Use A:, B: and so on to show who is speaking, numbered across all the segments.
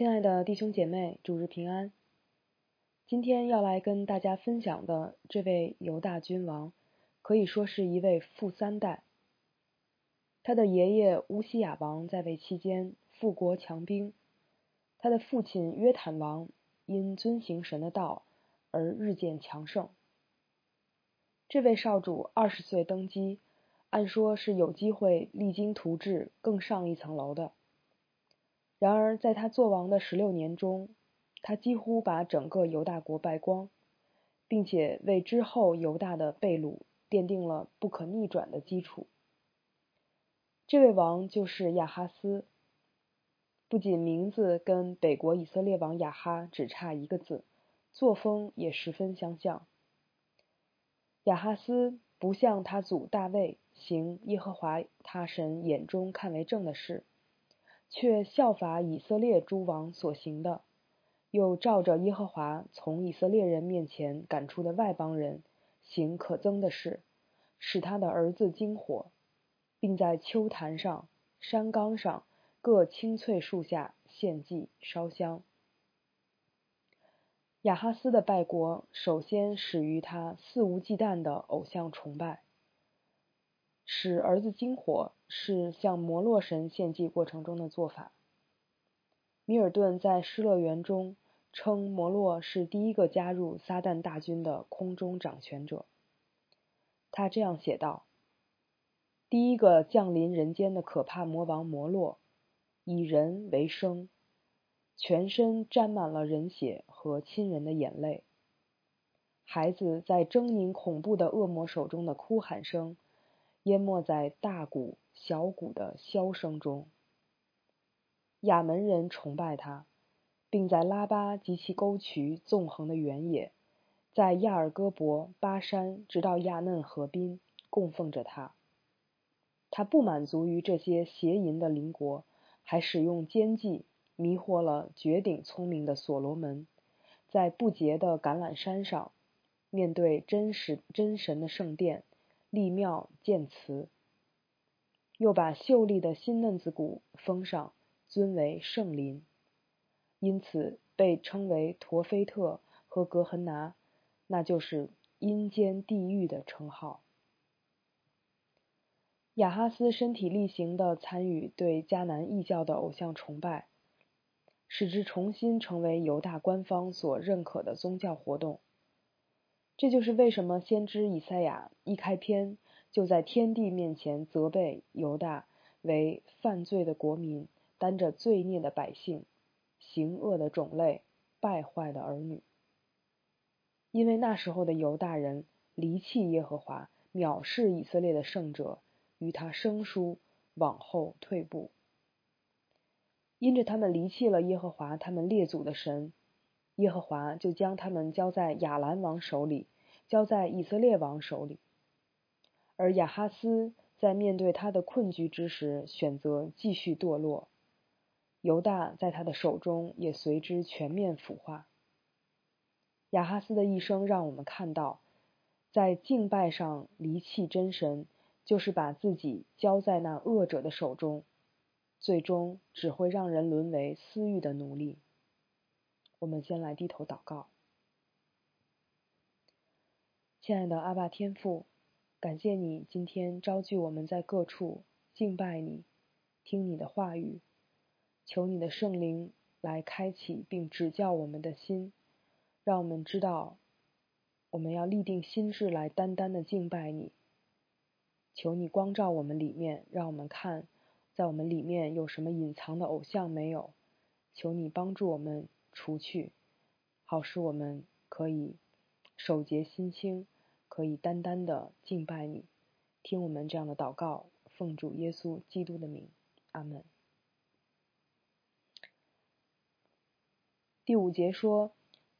A: 亲爱的弟兄姐妹，主日平安。今天要来跟大家分享的这位犹大君王，可以说是一位富三代。他的爷爷乌西雅王在位期间富国强兵，他的父亲约坦王因遵行神的道而日渐强盛。这位少主二十岁登基，按说是有机会励精图治，更上一层楼的。然而，在他做王的十六年中，他几乎把整个犹大国败光，并且为之后犹大的被掳奠定了不可逆转的基础。这位王就是亚哈斯，不仅名字跟北国以色列王亚哈只差一个字，作风也十分相像。亚哈斯不像他祖大卫行耶和华他神眼中看为正的事。却效法以色列诸王所行的，又照着耶和华从以色列人面前赶出的外邦人行可憎的事，使他的儿子惊火，并在秋坛上、山冈上各青翠树下献祭烧香。亚哈斯的败国，首先始于他肆无忌惮的偶像崇拜。使儿子惊火是向摩洛神献祭过程中的做法。米尔顿在《失乐园》中称摩洛是第一个加入撒旦大军的空中掌权者。他这样写道：“第一个降临人间的可怕魔王摩洛，以人为生，全身沾满了人血和亲人的眼泪。孩子在狰狞恐怖的恶魔手中的哭喊声。”淹没在大鼓、小鼓的箫声中。亚门人崇拜他，并在拉巴及其沟渠纵横的原野，在亚尔戈伯、巴山，直到亚嫩河滨，供奉着他。他不满足于这些邪淫的邻国，还使用奸计迷惑了绝顶聪明的所罗门，在不洁的橄榄山上，面对真实真神的圣殿。立庙建祠，又把秀丽的新嫩子谷封上，尊为圣林，因此被称为陀菲特和格痕拿，那就是阴间地狱的称号。雅哈斯身体力行的参与对迦南异教的偶像崇拜，使之重新成为犹大官方所认可的宗教活动。这就是为什么先知以赛亚一开篇就在天地面前责备犹大为犯罪的国民，担着罪孽的百姓，行恶的种类，败坏的儿女。因为那时候的犹大人离弃耶和华，藐视以色列的圣者，与他生疏，往后退步。因着他们离弃了耶和华他们列祖的神。耶和华就将他们交在亚兰王手里，交在以色列王手里。而亚哈斯在面对他的困局之时，选择继续堕落。犹大在他的手中也随之全面腐化。亚哈斯的一生让我们看到，在敬拜上离弃真神，就是把自己交在那恶者的手中，最终只会让人沦为私欲的奴隶。我们先来低头祷告，亲爱的阿爸天父，感谢你今天召聚我们在各处敬拜你，听你的话语，求你的圣灵来开启并指教我们的心，让我们知道我们要立定心智来单单的敬拜你。求你光照我们里面，让我们看在我们里面有什么隐藏的偶像没有？求你帮助我们。除去，好使我们可以守节心清，可以单单的敬拜你，听我们这样的祷告，奉主耶稣基督的名，阿门。第五节说，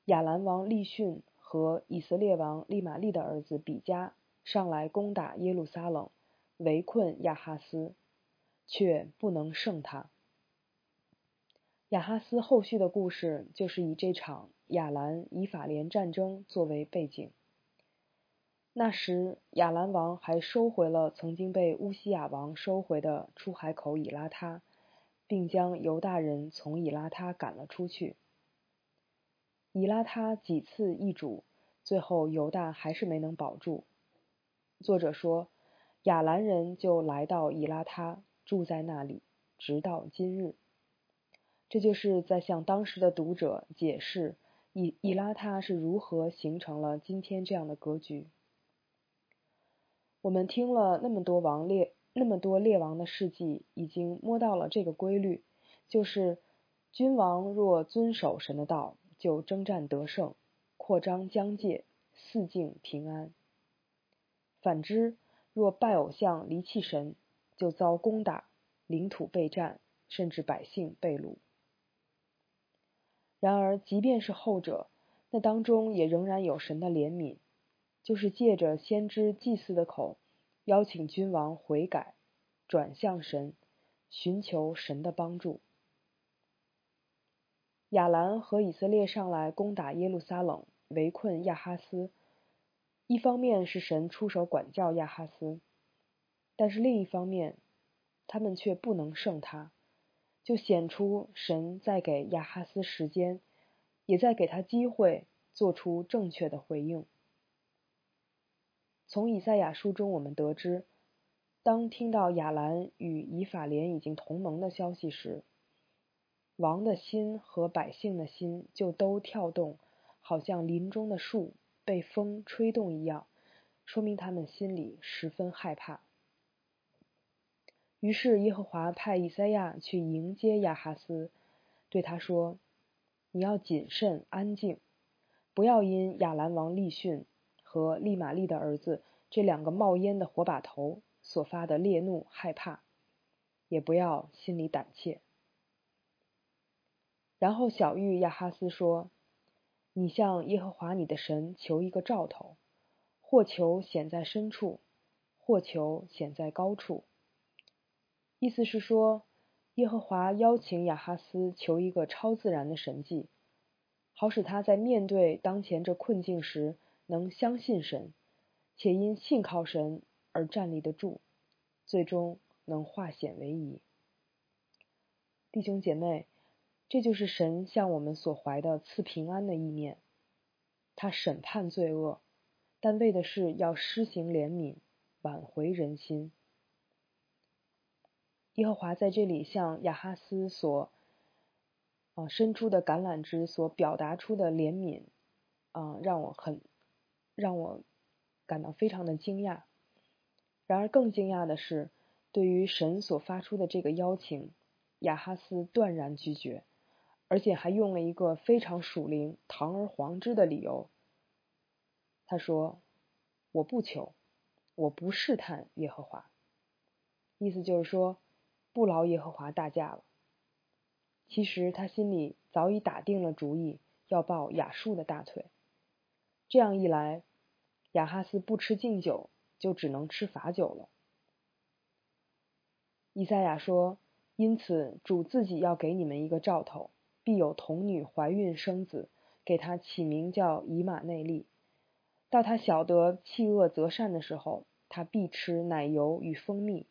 A: 亚兰王利逊和以色列王利玛利的儿子比加上来攻打耶路撒冷，围困亚哈斯，却不能胜他。亚哈斯后续的故事就是以这场亚兰以法莲战争作为背景。那时，亚兰王还收回了曾经被乌西亚王收回的出海口以拉他，并将犹大人从以拉他赶了出去。以拉他几次易主，最后犹大还是没能保住。作者说，亚兰人就来到以拉他，住在那里，直到今日。这就是在向当时的读者解释以以拉他是如何形成了今天这样的格局。我们听了那么多王列。那么多列王的事迹已经摸到了这个规律，就是君王若遵守神的道，就征战得胜，扩张疆界，四境平安；反之，若拜偶像，离弃神，就遭攻打，领土被占，甚至百姓被掳。然而，即便是后者，那当中也仍然有神的怜悯，就是借着先知祭祀的口。邀请君王悔改，转向神，寻求神的帮助。亚兰和以色列上来攻打耶路撒冷，围困亚哈斯。一方面是神出手管教亚哈斯，但是另一方面，他们却不能胜他，就显出神在给亚哈斯时间，也在给他机会做出正确的回应。从以赛亚书中，我们得知，当听到亚兰与以法莲已经同盟的消息时，王的心和百姓的心就都跳动，好像林中的树被风吹动一样，说明他们心里十分害怕。于是耶和华派以赛亚去迎接亚哈斯，对他说：“你要谨慎安静，不要因亚兰王利逊。”和利玛利的儿子这两个冒烟的火把头所发的烈怒害怕，也不要心里胆怯。然后小玉亚哈斯说：“你向耶和华你的神求一个兆头，或求显在深处，或求显在高处。”意思是说，耶和华邀请亚哈斯求一个超自然的神迹，好使他在面对当前这困境时。能相信神，且因信靠神而站立得住，最终能化险为夷。弟兄姐妹，这就是神向我们所怀的赐平安的意念。他审判罪恶，但为的是要施行怜悯，挽回人心。耶和华在这里向亚哈斯所呃伸出的橄榄枝所表达出的怜悯啊，让我很。让我感到非常的惊讶。然而，更惊讶的是，对于神所发出的这个邀请，亚哈斯断然拒绝，而且还用了一个非常属灵、堂而皇之的理由。他说：“我不求，我不试探耶和华。”意思就是说，不劳耶和华大驾了。其实他心里早已打定了主意，要抱亚述的大腿。这样一来，亚哈斯不吃敬酒，就只能吃罚酒了。以赛亚说：“因此主自己要给你们一个兆头，必有童女怀孕生子，给他起名叫以马内利。到他晓得弃恶择善的时候，他必吃奶油与蜂蜜。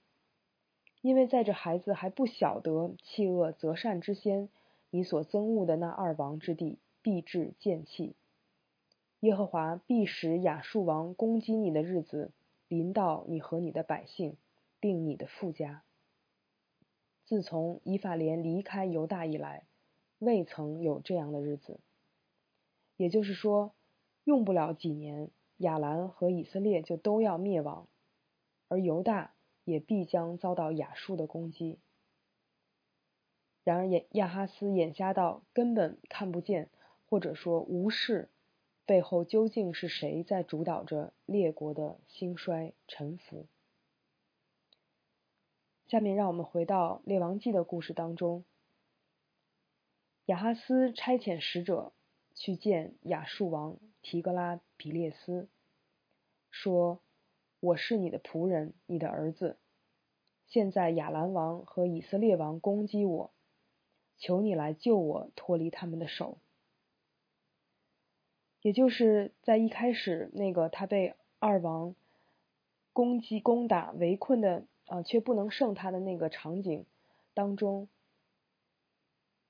A: 因为在这孩子还不晓得弃恶择善之先，你所憎恶的那二王之地必至见弃。”耶和华必使亚述王攻击你的日子临到你和你的百姓，并你的富家。自从以法莲离开犹大以来，未曾有这样的日子。也就是说，用不了几年，亚兰和以色列就都要灭亡，而犹大也必将遭到亚述的攻击。然而，亚亚哈斯眼瞎到根本看不见，或者说无视。背后究竟是谁在主导着列国的兴衰沉浮？下面让我们回到《列王记》的故事当中。亚哈斯差遣使者去见亚述王提格拉比列斯，说：“我是你的仆人，你的儿子。现在亚兰王和以色列王攻击我，求你来救我，脱离他们的手。”也就是在一开始那个他被二王攻击、攻打、围困的啊，却不能胜他的那个场景当中，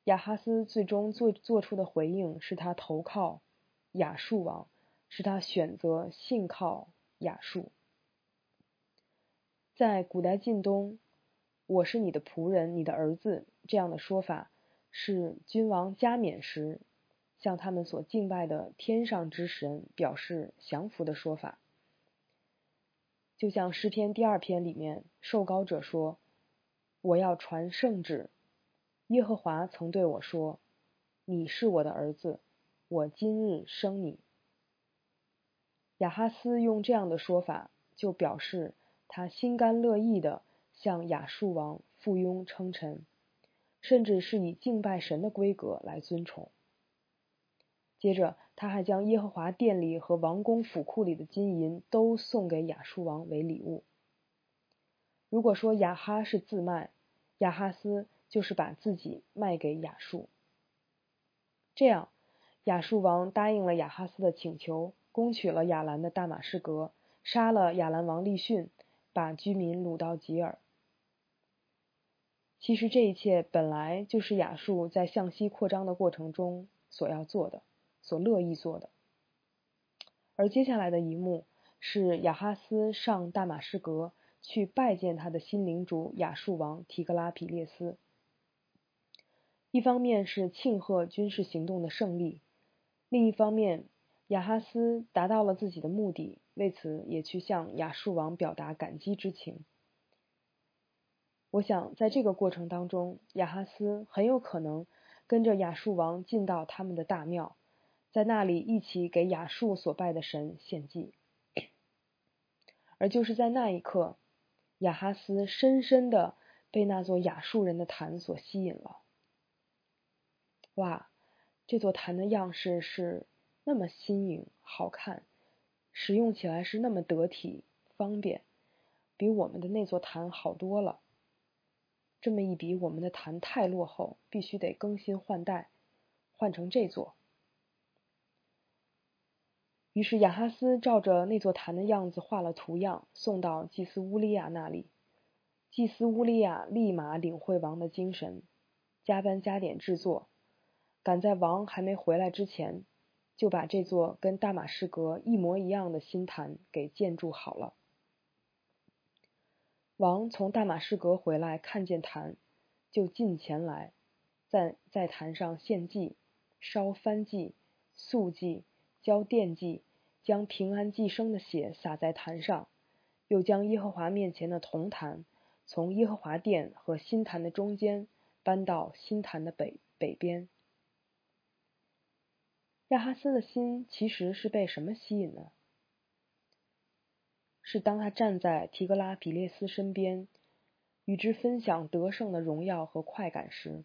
A: 亚哈斯最终做做出的回应是他投靠亚述王，是他选择信靠亚述。在古代晋东，“我是你的仆人，你的儿子”这样的说法，是君王加冕时向他们所敬拜的天上之神表示降服的说法。就像诗篇第二篇里面，受膏者说：“我要传圣旨。”耶和华曾对我说：“你是我的儿子，我今日生你。”亚哈斯用这样的说法，就表示他心甘乐意的向亚述王附庸称臣，甚至是以敬拜神的规格来尊崇。接着，他还将耶和华殿里和王宫府库里的金银都送给亚述王为礼物。如果说亚哈是自卖，亚哈斯。就是把自己卖给亚述，这样亚述王答应了亚哈斯的请求，攻取了亚兰的大马士革，杀了亚兰王利逊，把居民掳到吉尔。其实这一切本来就是亚述在向西扩张的过程中所要做的，所乐意做的。而接下来的一幕是亚哈斯上大马士革去拜见他的新领主亚述王提格拉皮列斯。一方面是庆贺军事行动的胜利，另一方面，亚哈斯达到了自己的目的，为此也去向亚述王表达感激之情。我想，在这个过程当中，亚哈斯很有可能跟着亚述王进到他们的大庙，在那里一起给亚述所拜的神献祭。而就是在那一刻，亚哈斯深深的被那座亚述人的坛所吸引了。哇，这座坛的样式是那么新颖、好看，使用起来是那么得体、方便，比我们的那座坛好多了。这么一比，我们的坛太落后，必须得更新换代，换成这座。于是亚哈斯照着那座坛的样子画了图样，送到祭司乌利亚那里。祭司乌利亚立马领会王的精神，加班加点制作。赶在王还没回来之前，就把这座跟大马士革一模一样的新坛给建筑好了。王从大马士革回来，看见坛，就进前来，在在坛上献祭，烧燔祭、素祭、交奠祭，将平安祭生的血洒在坛上，又将耶和华面前的铜坛从耶和华殿和新坛的中间搬到新坛的北北边。亚哈斯的心其实是被什么吸引呢？是当他站在提格拉比列斯身边，与之分享得胜的荣耀和快感时，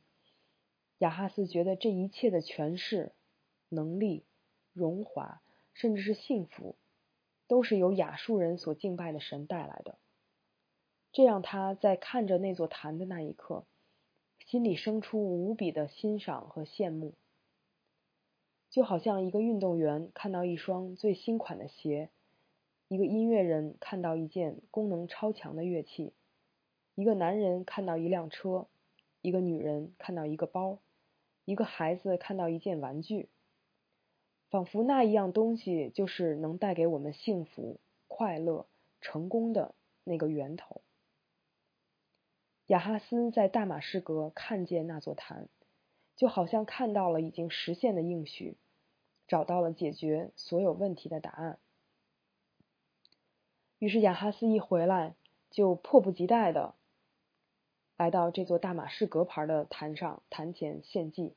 A: 亚哈斯觉得这一切的权势、能力、荣华，甚至是幸福，都是由亚述人所敬拜的神带来的。这让他在看着那座坛的那一刻，心里生出无比的欣赏和羡慕。就好像一个运动员看到一双最新款的鞋，一个音乐人看到一件功能超强的乐器，一个男人看到一辆车，一个女人看到一个包，一个孩子看到一件玩具，仿佛那一样东西就是能带给我们幸福、快乐、成功的那个源头。雅哈斯在大马士革看见那座坛，就好像看到了已经实现的应许。找到了解决所有问题的答案。于是雅哈斯一回来，就迫不及待的来到这座大马士革牌的坛上，坛前献祭，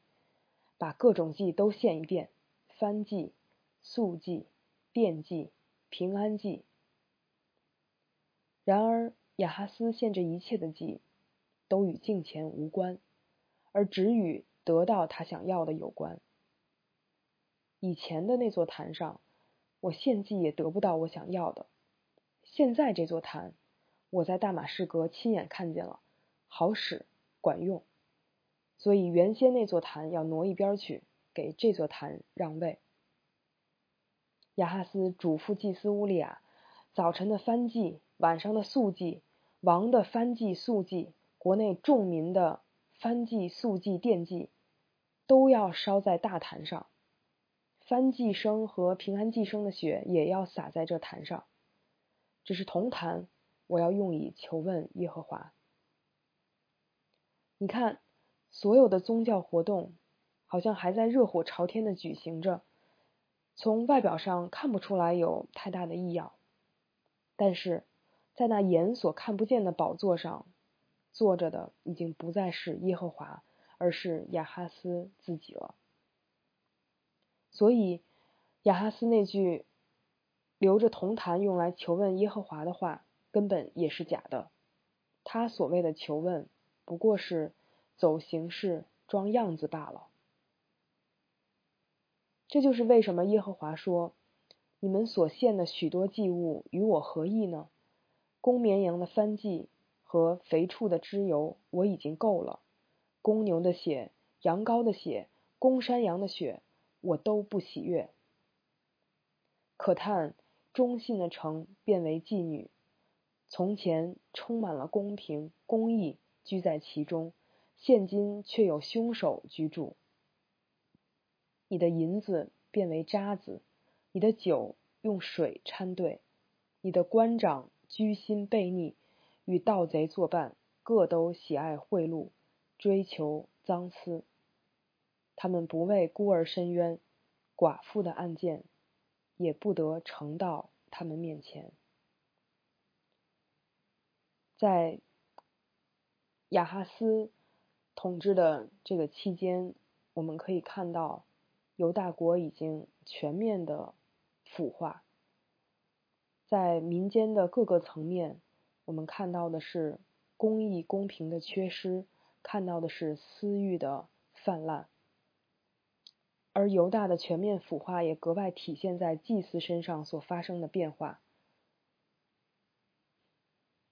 A: 把各种祭都献一遍：翻祭、素祭、奠祭、平安祭。然而雅哈斯献这一切的祭，都与敬虔无关，而只与得到他想要的有关。以前的那座坛上，我献祭也得不到我想要的。现在这座坛，我在大马士革亲眼看见了，好使，管用。所以原先那座坛要挪一边去，给这座坛让位。亚哈斯嘱咐祭司乌利亚，早晨的翻祭，晚上的素祭，王的翻祭素祭，国内众民的翻祭素祭奠祭，都要烧在大坛上，燔祭生和平安祭生的血也要洒在这坛上。这是铜坛，我要用以求问耶和华。你看，所有的宗教活动好像还在热火朝天的举行着，从外表上看不出来有太大的异样，但是在那眼所看不见的宝座上坐着的已经不再是耶和华。而是亚哈斯自己了，所以亚哈斯那句留着铜坛用来求问耶和华的话，根本也是假的。他所谓的求问，不过是走形式、装样子罢了。这就是为什么耶和华说：“你们所献的许多祭物与我何异呢？公绵羊的翻祭和肥畜的脂油，我已经够了。”公牛的血、羊羔的血、公山羊的血，我都不喜悦。可叹忠信的城变为妓女，从前充满了公平公义居在其中，现今却有凶手居住。你的银子变为渣子，你的酒用水掺兑，你的官长居心悖逆，与盗贼作伴，各都喜爱贿赂。追求赃私，他们不为孤儿伸冤，寡妇的案件也不得呈到他们面前。在亚哈斯统治的这个期间，我们可以看到犹大国已经全面的腐化，在民间的各个层面，我们看到的是公义公平的缺失。看到的是私欲的泛滥，而犹大的全面腐化也格外体现在祭司身上所发生的变化。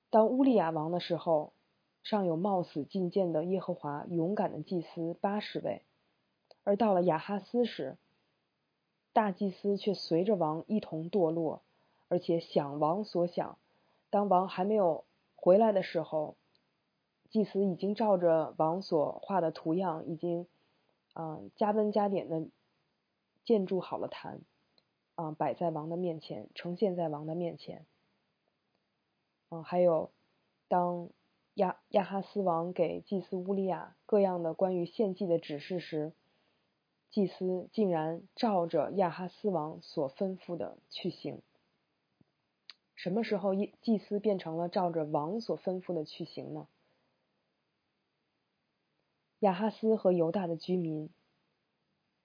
A: 当乌利亚王的时候，尚有冒死进谏的耶和华勇敢的祭司八十位；而到了亚哈斯时，大祭司却随着王一同堕落，而且想王所想。当王还没有回来的时候。祭司已经照着王所画的图样，已经，嗯，加温加点的建筑好了坛，啊，摆在王的面前，呈现在王的面前。嗯，还有，当亚亚哈斯王给祭司乌利亚各样的关于献祭的指示时，祭司竟然照着亚哈斯王所吩咐的去行。什么时候祭祭司变成了照着王所吩咐的去行呢？亚哈斯和犹大的居民，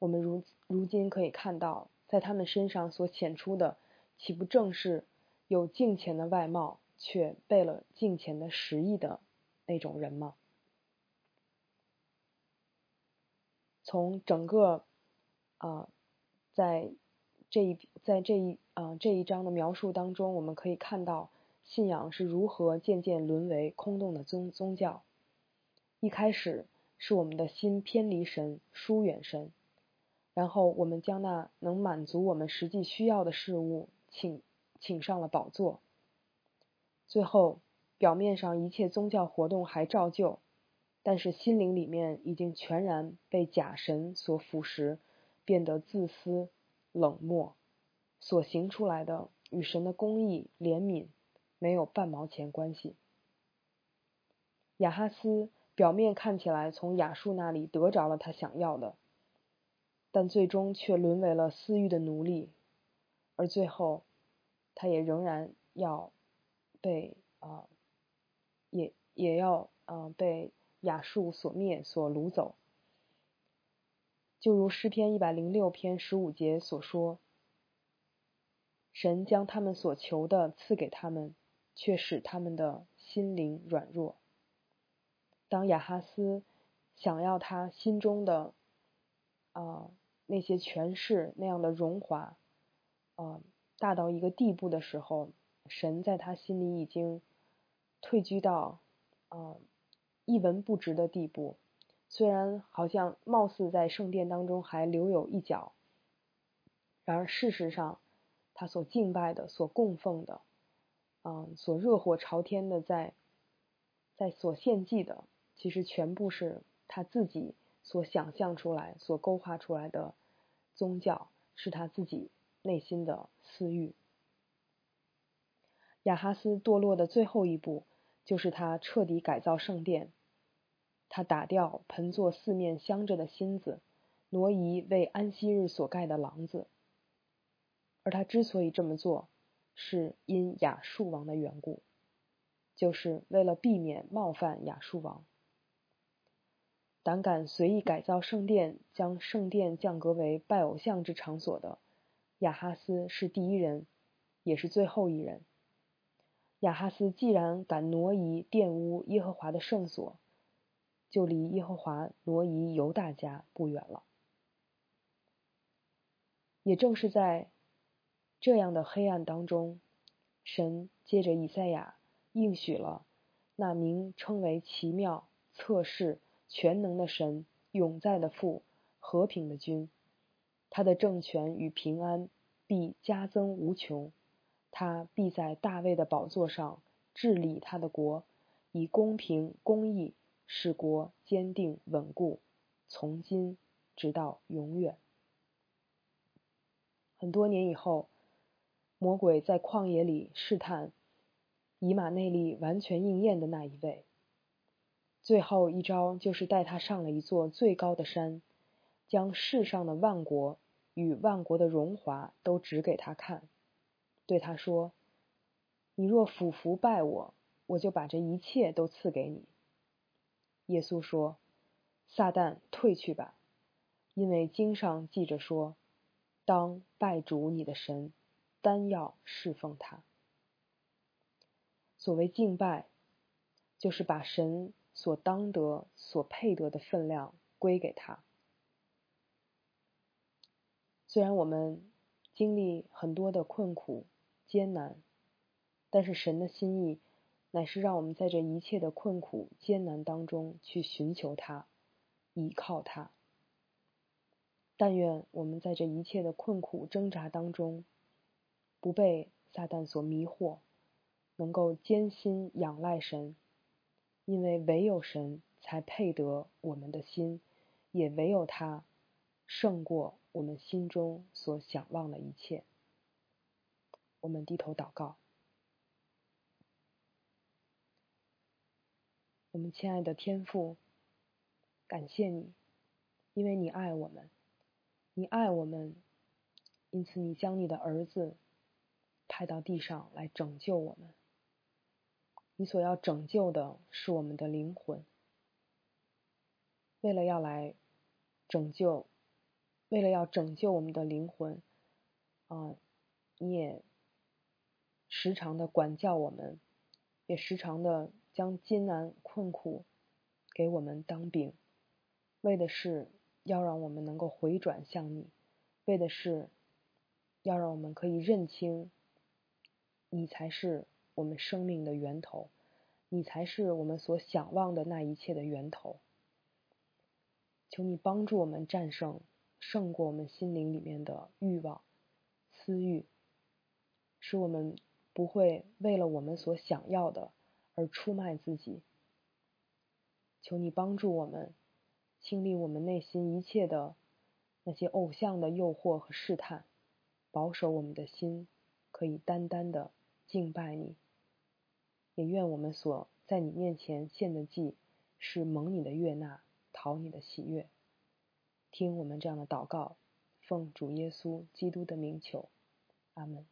A: 我们如如今可以看到，在他们身上所显出的，岂不正是有敬虔的外貌，却背了敬虔的实意的那种人吗？从整个啊，在这一在这一啊这一章的描述当中，我们可以看到信仰是如何渐渐沦为空洞的宗宗教。一开始。是我们的心偏离神，疏远神，然后我们将那能满足我们实际需要的事物请请上了宝座。最后，表面上一切宗教活动还照旧，但是心灵里面已经全然被假神所腐蚀，变得自私、冷漠，所行出来的与神的公义、怜悯没有半毛钱关系。雅哈斯。表面看起来从雅述那里得着了他想要的，但最终却沦为了私欲的奴隶，而最后，他也仍然要被啊，也也要啊被亚述所灭、所掳走。就如诗篇一百零六篇十五节所说：“神将他们所求的赐给他们，却使他们的心灵软弱。”当亚哈斯想要他心中的啊那些权势那样的荣华啊大到一个地步的时候，神在他心里已经退居到啊一文不值的地步。虽然好像貌似在圣殿当中还留有一角，然而事实上他所敬拜的、所供奉的，嗯，所热火朝天的在在所献祭的。其实全部是他自己所想象出来、所勾画出来的宗教，是他自己内心的私欲。亚哈斯堕落的最后一步，就是他彻底改造圣殿。他打掉盆座四面镶着的芯子，挪移为安息日所盖的廊子。而他之所以这么做，是因亚述王的缘故，就是为了避免冒犯亚述王。胆敢随意改造圣殿，将圣殿降格为拜偶像之场所的亚哈斯是第一人，也是最后一人。亚哈斯既然敢挪移玷污耶和华的圣所，就离耶和华挪移犹大家不远了。也正是在这样的黑暗当中，神借着以赛亚应许了那名称为奇妙、测试、全能的神、永在的父、和平的君，他的政权与平安必加增无穷。他必在大卫的宝座上治理他的国，以公平公义使国坚定稳固，从今直到永远。很多年以后，魔鬼在旷野里试探以马内利完全应验的那一位。最后一招就是带他上了一座最高的山，将世上的万国与万国的荣华都指给他看。对他说：“你若俯伏拜我，我就把这一切都赐给你。”耶稣说：“撒旦退去吧，因为经上记着说，当拜主你的神，单要侍奉他。所谓敬拜，就是把神所当得、所配得的分量归给他。虽然我们经历很多的困苦。”艰难，但是神的心意乃是让我们在这一切的困苦艰难当中去寻求他，依靠他。但愿我们在这一切的困苦挣扎当中，不被撒旦所迷惑，能够艰辛仰赖神，因为唯有神才配得我们的心，也唯有他胜过我们心中所想望的一切。我们低头祷告，我们亲爱的天父，感谢你，因为你爱我们，你爱我们，因此你将你的儿子派到地上来拯救我们。你所要拯救的是我们的灵魂，为了要来拯救，为了要拯救我们的灵魂，啊，你也。时常的管教我们，也时常的将艰难困苦给我们当饼，为的是要让我们能够回转向你，为的是要让我们可以认清，你才是我们生命的源头，你才是我们所想望的那一切的源头。求你帮助我们战胜，胜过我们心灵里面的欲望、私欲，使我们。不会为了我们所想要的而出卖自己。求你帮助我们，清理我们内心一切的那些偶像的诱惑和试探，保守我们的心，可以单单的敬拜你。也愿我们所在你面前献的祭，是蒙你的悦纳，讨你的喜悦。听我们这样的祷告，奉主耶稣基督的名求，阿门。